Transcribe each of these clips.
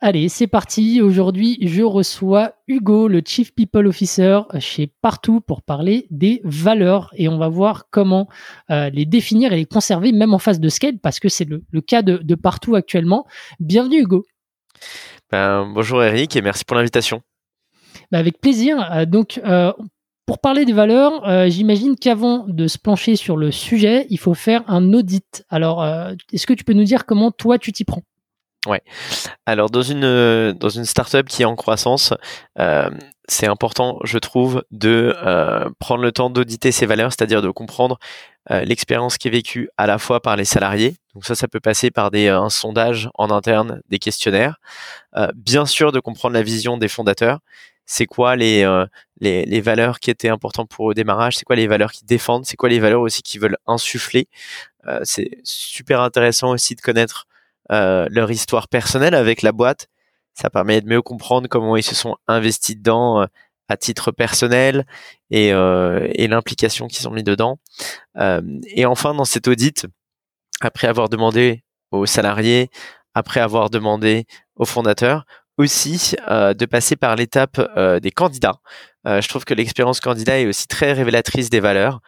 Allez, c'est parti. Aujourd'hui, je reçois Hugo, le Chief People Officer chez Partout pour parler des valeurs et on va voir comment euh, les définir et les conserver même en phase de scale parce que c'est le, cas de, Partout actuellement. Bienvenue Hugo. Ben, bonjour Eric et merci pour l'invitation. Ben, avec plaisir. Euh, donc, euh, pour parler des valeurs, j'imagine qu'avant de se plancher sur le sujet, il faut faire un audit. Alors, est-ce que tu peux nous dire comment toi tu t'y prends? Ouais. Alors dans une euh, dans une startup qui est en croissance, euh, c'est important, je trouve, de euh, prendre le temps d'auditer ses valeurs, c'est-à-dire de comprendre l'expérience qui est vécue à la fois par les salariés. Donc ça, ça peut passer par des un sondage en interne, des questionnaires. bien sûr, de comprendre la vision des fondateurs. C'est quoi les, les, les valeurs qui étaient importantes pour au démarrage? C'est quoi les valeurs qu'ils défendent? C'est quoi les valeurs aussi qu'ils veulent insuffler? C'est super intéressant aussi de connaître euh, leur histoire personnelle avec la boîte. Ça permet de mieux comprendre comment ils se sont investis dedans euh, à titre personnel et, euh, et l'implication qu'ils ont mis dedans. et enfin, dans cet audit, après avoir demandé aux salariés, après avoir demandé aux fondateurs, aussi de passer par l'étape des candidats. je trouve que l'expérience candidat est aussi très révélatrice des valeurs.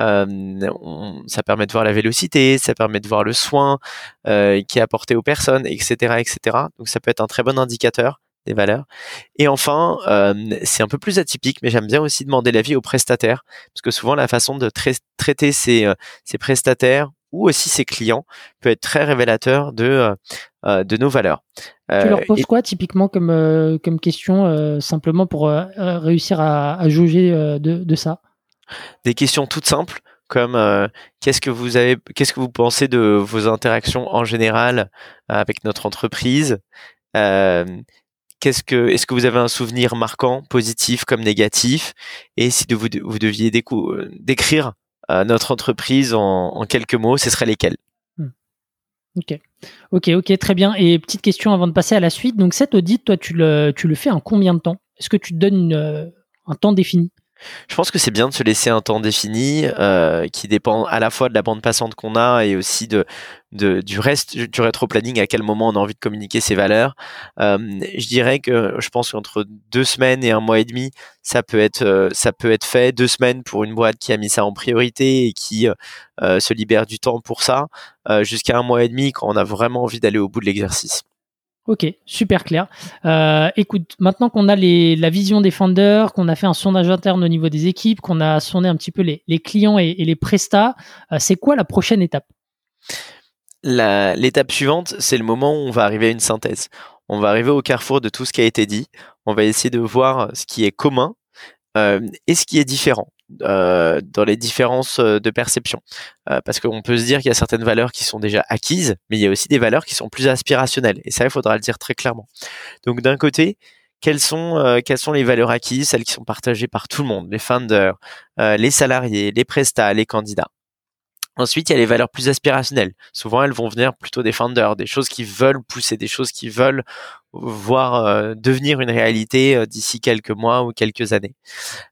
Euh, ça permet de voir la vélocité, ça permet de voir le soin euh, qui est apporté aux personnes, etc., etc. Donc ça peut être un très bon indicateur des valeurs. Et enfin, euh, c'est un peu plus atypique, mais j'aime bien aussi demander l'avis aux prestataires, parce que souvent la façon de traiter ces, ces, prestataires ou aussi ses clients peut être très révélateur de, de nos valeurs. tu leur poses quoi typiquement comme, comme question, simplement pour réussir à, à jauger de, de ça? Des questions toutes simples comme euh, qu'est-ce que vous avez qu'est-ce que vous pensez de vos interactions en général euh, avec notre entreprise euh, qu'est-ce que est-ce que vous avez un souvenir marquant positif comme négatif et si vous, deviez décrire notre entreprise en, quelques mots ce serait lesquels? Hmm. Ok, ok, ok, très bien. Et petite question avant de passer à la suite. Donc cet audit, toi, tu le, tu le fais en combien de temps? Est-ce que tu te donnes un temps défini? Je pense que c'est bien de se laisser un temps défini euh, qui dépend à la fois de la bande passante qu'on a et aussi de, du reste du rétro-planning, à quel moment on a envie de communiquer ses valeurs. Euh, je dirais que je pense qu'entre deux semaines et un mois et demi, ça peut être euh, ça peut être fait. Deux semaines pour une boîte qui a mis ça en priorité et qui se libère du temps pour ça, jusqu'à un mois et demi quand on a vraiment envie d'aller au bout de l'exercice. Ok, super clair. Euh, écoute, maintenant qu'on a la vision des founders, qu'on a fait un sondage interne au niveau des équipes, qu'on a sondé un petit peu les, les clients et, les prestats, euh, c'est quoi la prochaine étape? L'étape suivante, c'est le moment où on va arriver à une synthèse. On va arriver au carrefour de tout ce qui a été dit. On va essayer de voir ce qui est commun euh, et ce qui est différent. Euh, dans les différences euh, de perception. Euh, parce qu'on peut se dire qu'il y a certaines valeurs qui sont déjà acquises, mais il y a aussi des valeurs qui sont plus aspirationnelles. Et ça, il faudra le dire très clairement. Donc d'un côté, quelles sont, sont les valeurs acquises, celles qui sont partagées par tout le monde, les founders, les salariés, les prestats, les candidats? Ensuite, il y a les valeurs plus aspirationnelles. Souvent, elles vont venir plutôt des founders, des choses qui veulent pousser, des choses qui veulent voir euh, devenir une réalité euh, d'ici quelques mois ou quelques années.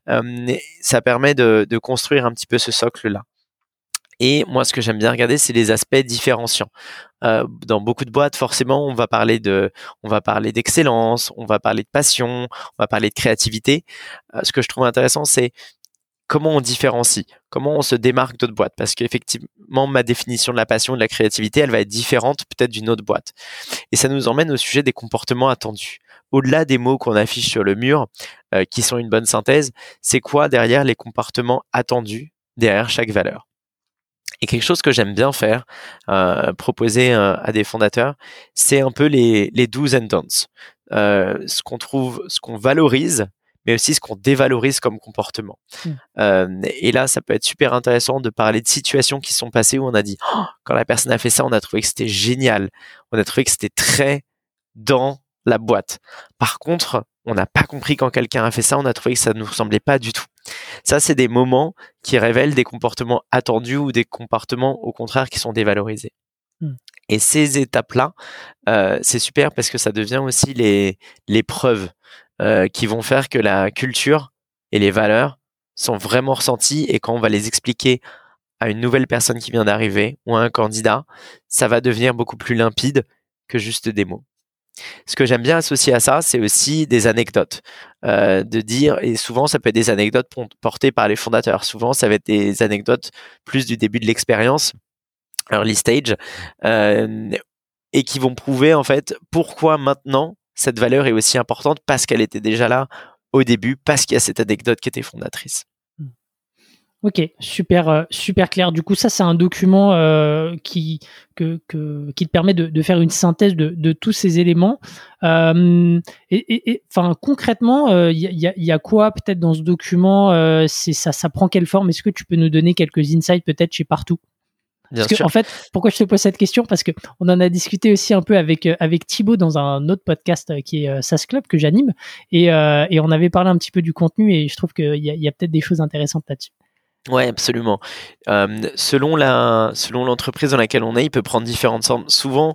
Euh, ça permet de, de, construire un petit peu ce socle-là. Et moi, ce que j'aime bien regarder, c'est les aspects différenciants. Dans beaucoup de boîtes, forcément, on va parler de, on va parler d'excellence, on va parler de passion, on va parler de créativité. ce que je trouve intéressant, c'est comment on différencie, comment on se démarque d'autres boîtes? Parce qu'effectivement, ma définition de la passion de la créativité, elle va être différente peut-être d'une autre boîte. Et ça nous emmène au sujet des comportements attendus. Au-delà des mots qu'on affiche sur le mur, euh, qui sont une bonne synthèse, c'est quoi derrière les comportements attendus derrière chaque valeur? Et quelque chose que j'aime bien faire, euh, proposer euh, à des fondateurs, c'est un peu les, les do's and don'ts. ce qu'on trouve, ce qu'on valorise, mais aussi ce qu'on dévalorise comme comportement. Mm. Euh, et là, ça peut être super intéressant de parler de situations qui sont passées où on a dit, Oh, quand la personne a fait ça, on a trouvé que c'était génial, on a trouvé que c'était très dans la boîte. Par contre, on n'a pas compris quand quelqu'un a fait ça, on a trouvé que ça ne nous ressemblait pas du tout. Ça, c'est des moments qui révèlent des comportements attendus ou des comportements, au contraire, qui sont dévalorisés. Mm. Et ces étapes-là, euh, c'est super parce que ça devient aussi les, les preuves euh, qui vont faire que la culture et les valeurs sont vraiment ressenties et quand on va les expliquer à une nouvelle personne qui vient d'arriver ou à un candidat, ça va devenir beaucoup plus limpide que juste des mots. Ce que j'aime bien associer à ça, c'est aussi des anecdotes. Euh, de dire, et souvent ça peut être des anecdotes portées par les fondateurs, souvent ça va être des anecdotes plus du début de l'expérience, early stage, euh, et qui vont prouver en fait pourquoi maintenant cette valeur est aussi importante parce qu'elle était déjà là au début, parce qu'il y a cette anecdote qui était fondatrice. Ok, super, euh, super clair. Du coup, ça, c'est un document euh, qui, te permet de, faire une synthèse de, tous ces éléments. Euh, et, enfin, concrètement, il y, a, quoi peut-être dans ce document ça, ça prend quelle forme? Est-ce que tu peux nous donner quelques insights peut-être chez partout? Bien Parce que, en fait, pourquoi je te pose cette question? Parce que on en a discuté aussi un peu avec avec Thibaut dans un autre podcast qui est SAS Club que j'anime, et, et on avait parlé un petit peu du contenu, et je trouve qu'il y a, y a peut-être des choses intéressantes là-dessus. Ouais, absolument. Euh, selon la, selon l'entreprise dans laquelle on est, il peut prendre différentes formes. Souvent,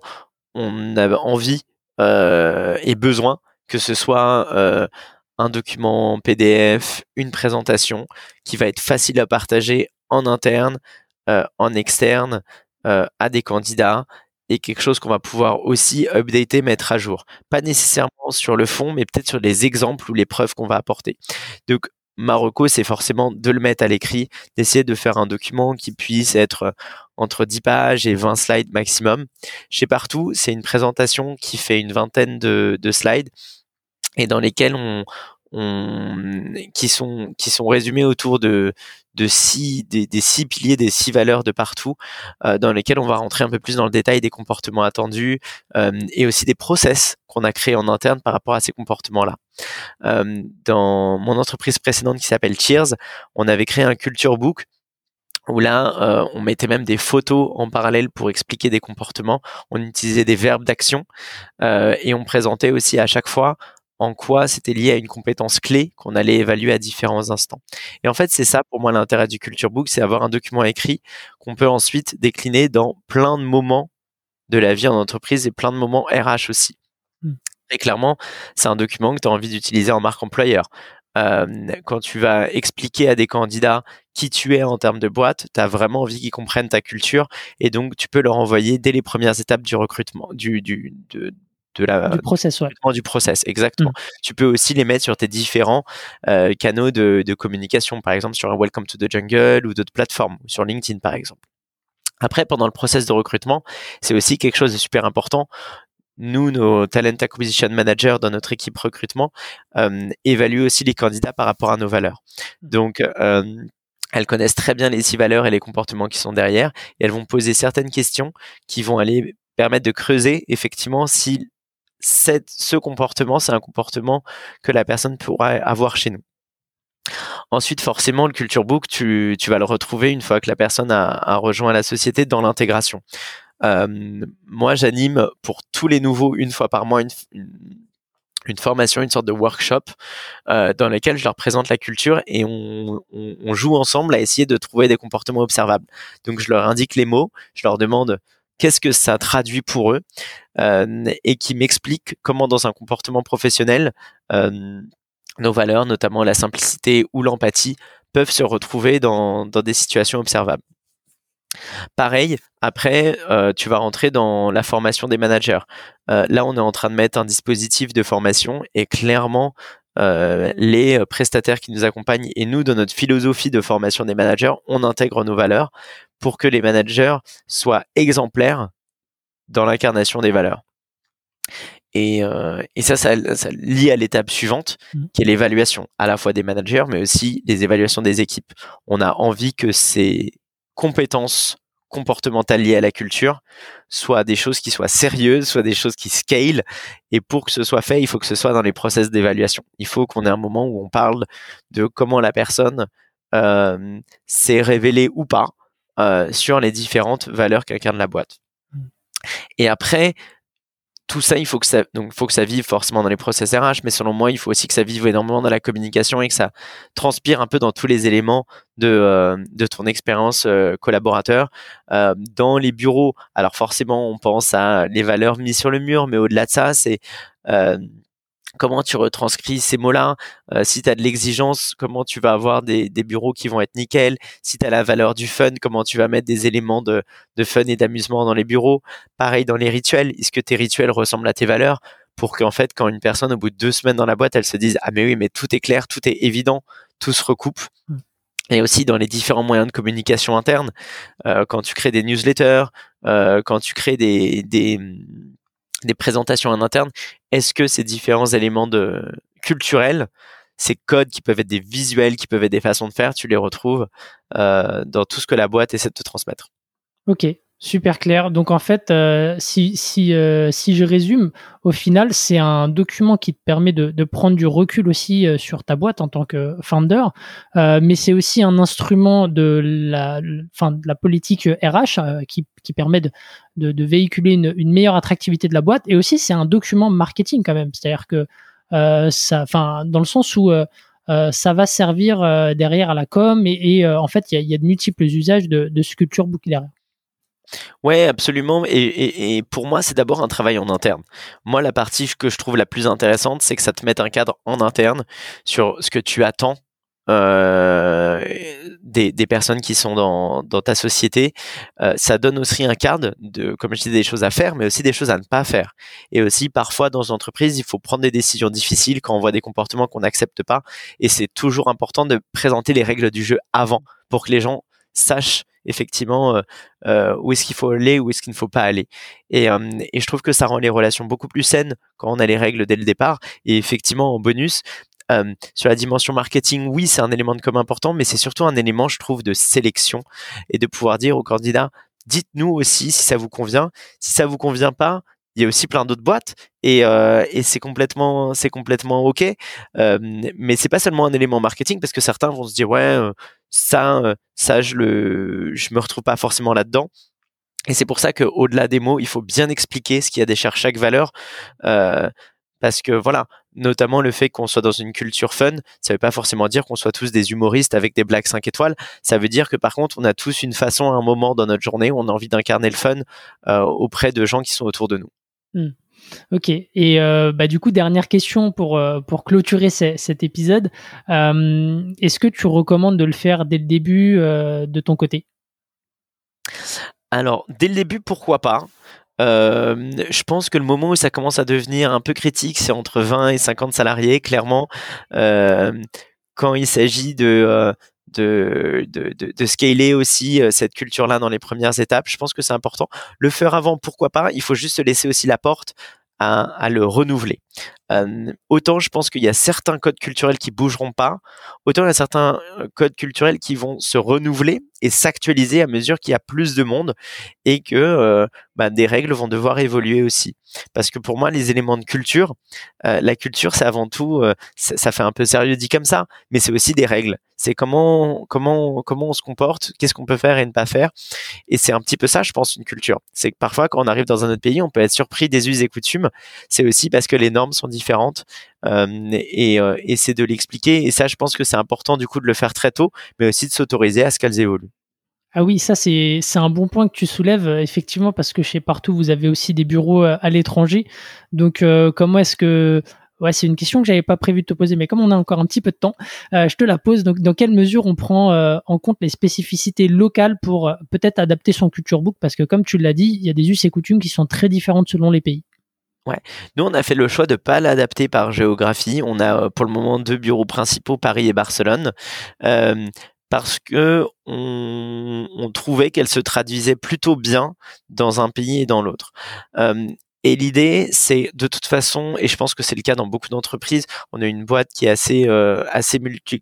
on a envie euh, et besoin que ce soit euh, un document PDF, une présentation qui va être facile à partager en interne, euh, en externe, euh, à des candidats et quelque chose qu'on va pouvoir aussi updater, mettre à jour. Pas nécessairement sur le fond, mais peut-être sur les exemples ou les preuves qu'on va apporter. Donc, Marocco, c'est forcément de le mettre à l'écrit, d'essayer de faire un document qui puisse être euh, entre 10 pages et 20 slides maximum. Chez Partout, c'est une présentation qui fait une vingtaine de, de slides et dans lesquels on, on, qui sont qui sont résumés autour de de six des, des six piliers des six valeurs de partout euh, dans lesquels on va rentrer un peu plus dans le détail des comportements attendus euh, et aussi des process qu'on a créés en interne par rapport à ces comportements là euh, dans mon entreprise précédente qui s'appelle Cheers on avait créé un culture book où là, euh, on mettait même des photos en parallèle pour expliquer des comportements. On utilisait des verbes d'action euh, et on présentait aussi à chaque fois en quoi c'était lié à une compétence clé qu'on allait évaluer à différents instants. Et en fait, c'est ça pour moi l'intérêt du Culture Book, c'est avoir un document écrit qu'on peut ensuite décliner dans plein de moments de la vie en entreprise et plein de moments RH aussi. Et clairement, c'est un document que tu as envie d'utiliser en marque employeur. Euh, quand tu vas expliquer à des candidats qui tu es en termes de boîte, tu as vraiment envie qu'ils comprennent ta culture et donc tu peux leur envoyer dès les premières étapes du recrutement, du, du, de, de la, du process, ouais. du process, exactement. Mm. Tu peux aussi les mettre sur tes différents euh, canaux de, de, communication, par exemple sur un Welcome to the Jungle ou d'autres plateformes, sur LinkedIn par exemple. Après, pendant le process de recrutement, c'est aussi quelque chose de super important. Nous, nos talent acquisition managers dans notre équipe recrutement euh, évaluent aussi les candidats par rapport à nos valeurs. Donc, euh, elles connaissent très bien les six valeurs et les comportements qui sont derrière, et elles vont poser certaines questions qui vont aller permettre de creuser effectivement si ce comportement, c'est un comportement que la personne pourra avoir chez nous. Ensuite, forcément, le Culture Book, tu, vas le retrouver une fois que la personne a, rejoint la société dans l'intégration. Euh, moi, j'anime pour tous les nouveaux une fois par mois une, formation, une sorte de workshop euh, dans lequel je leur présente la culture et on, joue ensemble à essayer de trouver des comportements observables. Donc, je leur indique les mots, je leur demande qu'est-ce que ça traduit pour eux et qui m'explique comment dans un comportement professionnel nos valeurs, notamment la simplicité ou l'empathie, peuvent se retrouver dans, des situations observables. Pareil, après, tu vas rentrer dans la formation des managers. Là, on est en train de mettre un dispositif de formation et clairement, les prestataires qui nous accompagnent et nous, dans notre philosophie de formation des managers, on intègre nos valeurs pour que les managers soient exemplaires dans l'incarnation des valeurs. Et, euh, et ça, ça, ça, lie à l'étape suivante, mmh. qui est l'évaluation, à la fois des managers, mais aussi les évaluations des équipes. On a envie que ces compétences comportementales liées à la culture, soit des choses qui soient sérieuses, soit des choses qui scale. Et pour que ce soit fait, il faut que ce soit dans les process d'évaluation. Il faut qu'on ait un moment où on parle de comment la personne euh, s'est révélée ou pas euh, sur les différentes valeurs qu'incarne la boîte. Mmh. Et après, tout ça, il faut que ça, donc, faut que ça vive forcément dans les process RH, mais selon moi, il faut aussi que ça vive énormément dans la communication et que ça transpire un peu dans tous les éléments de, euh, de ton expérience euh, collaborateur. Euh, dans les bureaux, alors forcément, on pense à les valeurs mises sur le mur, mais au-delà de ça, c'est comment tu retranscris ces mots-là. Euh, si tu as de l'exigence, comment tu vas avoir des, bureaux qui vont être nickel. Si tu as la valeur du fun, comment tu vas mettre des éléments de, fun et d'amusement dans les bureaux. Pareil dans les rituels. Est-ce que tes rituels ressemblent à tes valeurs pour qu'en fait, quand une personne, au bout de deux semaines dans la boîte, elle se dise, ah mais oui, mais tout est clair, tout est évident, tout se recoupe. Hmm. Et aussi dans les différents moyens de communication interne, euh, quand tu crées des newsletters, euh, quand tu crées des, des des présentations en interne, est-ce que ces différents éléments de culturels, ces codes qui peuvent être des visuels, qui peuvent être des façons de faire, tu les retrouves euh, dans tout ce que la boîte essaie de te transmettre? Ok, Super clair. Donc en fait, euh, si, si, euh, si je résume, au final, c'est un document qui te permet de, de prendre du recul aussi euh, sur ta boîte en tant que founder, mais c'est aussi un instrument de la, politique RH qui, permet de, de, véhiculer une, meilleure attractivité de la boîte. Et aussi, c'est un document marketing quand même. C'est-à-dire que ça, enfin, dans le sens où ça va servir derrière à la com et, en fait, il y a, de multiples usages de, de book derrière. Ouais, absolument. Et, pour moi, c'est d'abord un travail en interne. Moi, la partie que je trouve la plus intéressante, c'est que ça te met un cadre en interne sur ce que tu attends euh, des, personnes qui sont dans, ta société. Euh, ça donne aussi un cadre de, comme je disais, des choses à faire, mais aussi des choses à ne pas faire. Et aussi, parfois, dans une entreprise, il faut prendre des décisions difficiles quand on voit des comportements qu'on n'accepte pas. Et c'est toujours important de présenter les règles du jeu avant pour que les gens sachent effectivement euh, euh, où est-ce qu'il faut aller, où est-ce qu'il ne faut pas aller. Et, euh, et, je trouve que ça rend les relations beaucoup plus saines quand on a les règles dès le départ. Et effectivement, en bonus, sur la dimension marketing, oui, c'est un élément de com important, mais c'est surtout un élément, je trouve, de sélection et de pouvoir dire aux candidats, dites-nous aussi si ça vous convient. Si ça vous convient pas, il y a aussi plein d'autres boîtes et, et c'est complètement c'est complètement ok euh, mais c'est pas seulement un élément marketing parce que certains vont se dire ouais ça euh, ça je le me retrouve pas forcément là dedans et c'est pour ça que au-delà des mots il faut bien expliquer ce qu'il y a derrière chaque valeur euh, parce que voilà notamment le fait qu'on soit dans une culture fun, ça veut pas forcément dire qu'on soit tous des humoristes avec des blagues 5 étoiles. Ça veut dire que par contre, on a tous une façon à un moment dans notre journée où on a envie d'incarner le fun euh, auprès de gens qui sont autour de nous. Hmm. Ok. Et euh, bah, du coup, dernière question pour, euh, pour clôturer cet épisode. Euh, est-ce que tu recommandes de le faire dès le début de ton côté? Alors, dès le début, pourquoi pas? Je pense que le moment où ça commence à devenir un peu critique, c'est entre 20 et 50 salariés, clairement. quand il s'agit de, de, scaler aussi euh, cette culture-là dans les premières étapes. Je pense que c'est important. Le faire avant, pourquoi pas? Il faut juste laisser aussi la porte à le renouveler. Autant je pense qu'il y a certains codes culturels qui bougeront pas, autant il y a certains codes culturels qui vont se renouveler et s'actualiser à mesure qu'il y a plus de monde et que bah, des règles vont devoir évoluer aussi. Parce que pour moi, les éléments de culture, la culture, c'est avant tout, euh, ça fait un peu sérieux dit comme ça, mais c'est aussi des règles. C'est comment comment comment on se comporte, qu'est-ce qu'on peut faire et ne pas faire. Et c'est un petit peu ça, je pense, une culture. C'est que parfois, quand on arrive dans un autre pays, on peut être surpris des us et coutumes. C'est aussi parce que les normes sont différentes et, et c'est de l'expliquer. Et ça, je pense que c'est important du coup de le faire très tôt, mais aussi de s'autoriser à ce qu'elles évoluent. Ah oui, ça c'est un bon point que tu soulèves, euh, effectivement, parce que chez Partout, vous avez aussi des bureaux euh, à l'étranger. Donc euh, comment est-ce que... Ouais, c'est une question que j'avais pas prévu de te poser, mais comme on a encore un petit peu de temps, je te la pose. Donc, dans quelle mesure on prend en compte les spécificités locales pour peut-être adapter son culture book? Parce que comme tu l'as dit, il y a des us et coutumes qui sont très différentes selon les pays. Nous, on a fait le choix de pas l'adapter par géographie. On a pour le moment deux bureaux principaux, Paris et Barcelone parce que on, trouvait qu'elle se traduisait plutôt bien dans un pays et dans l'autre. Euh, Et l'idée, c'est de toute façon, et je pense que c'est le cas dans beaucoup d'entreprises, on a une boîte qui est assez, euh, assez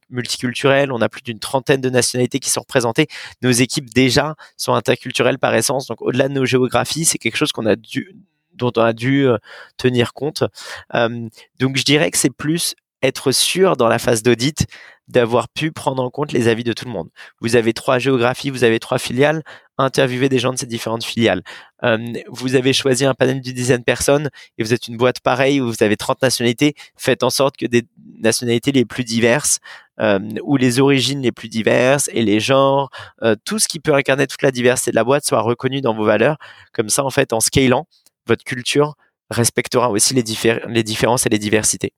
multiculturelle, on a plus d'une trentaine de nationalités qui sont représentées. Nos équipes déjà sont interculturelles par essence, donc au-delà de nos géographies, c'est quelque chose qu'on a dû dont on a dû euh, tenir compte. Euh, donc je dirais que c'est plus être sûr dans la phase d'audit d'avoir pu prendre en compte les avis de tout le monde. Vous avez trois géographies, vous avez trois filiales, interviewez des gens de ces différentes filiales. Euh, vous avez choisi un panel d'une dizaine de personnes et vous êtes une boîte pareille où vous avez 30 nationalités. Faites en sorte que des nationalités les plus diverses euh, ou les origines les plus diverses et les genres, tout ce qui peut incarner toute la diversité de la boîte soit reconnu dans vos valeurs. Comme ça, en fait, en scalant, votre culture respectera aussi les, différences et les diversités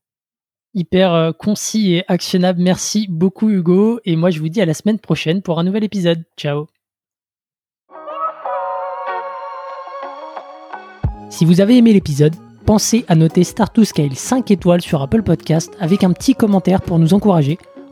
hyper euh, concis et actionnable. Merci beaucoup Hugo. Et moi je vous dis à la semaine prochaine pour un nouvel épisode. Ciao. Si vous avez aimé l'épisode, pensez à noter Start to Scale 5 étoiles sur Apple Podcast avec un petit commentaire pour nous encourager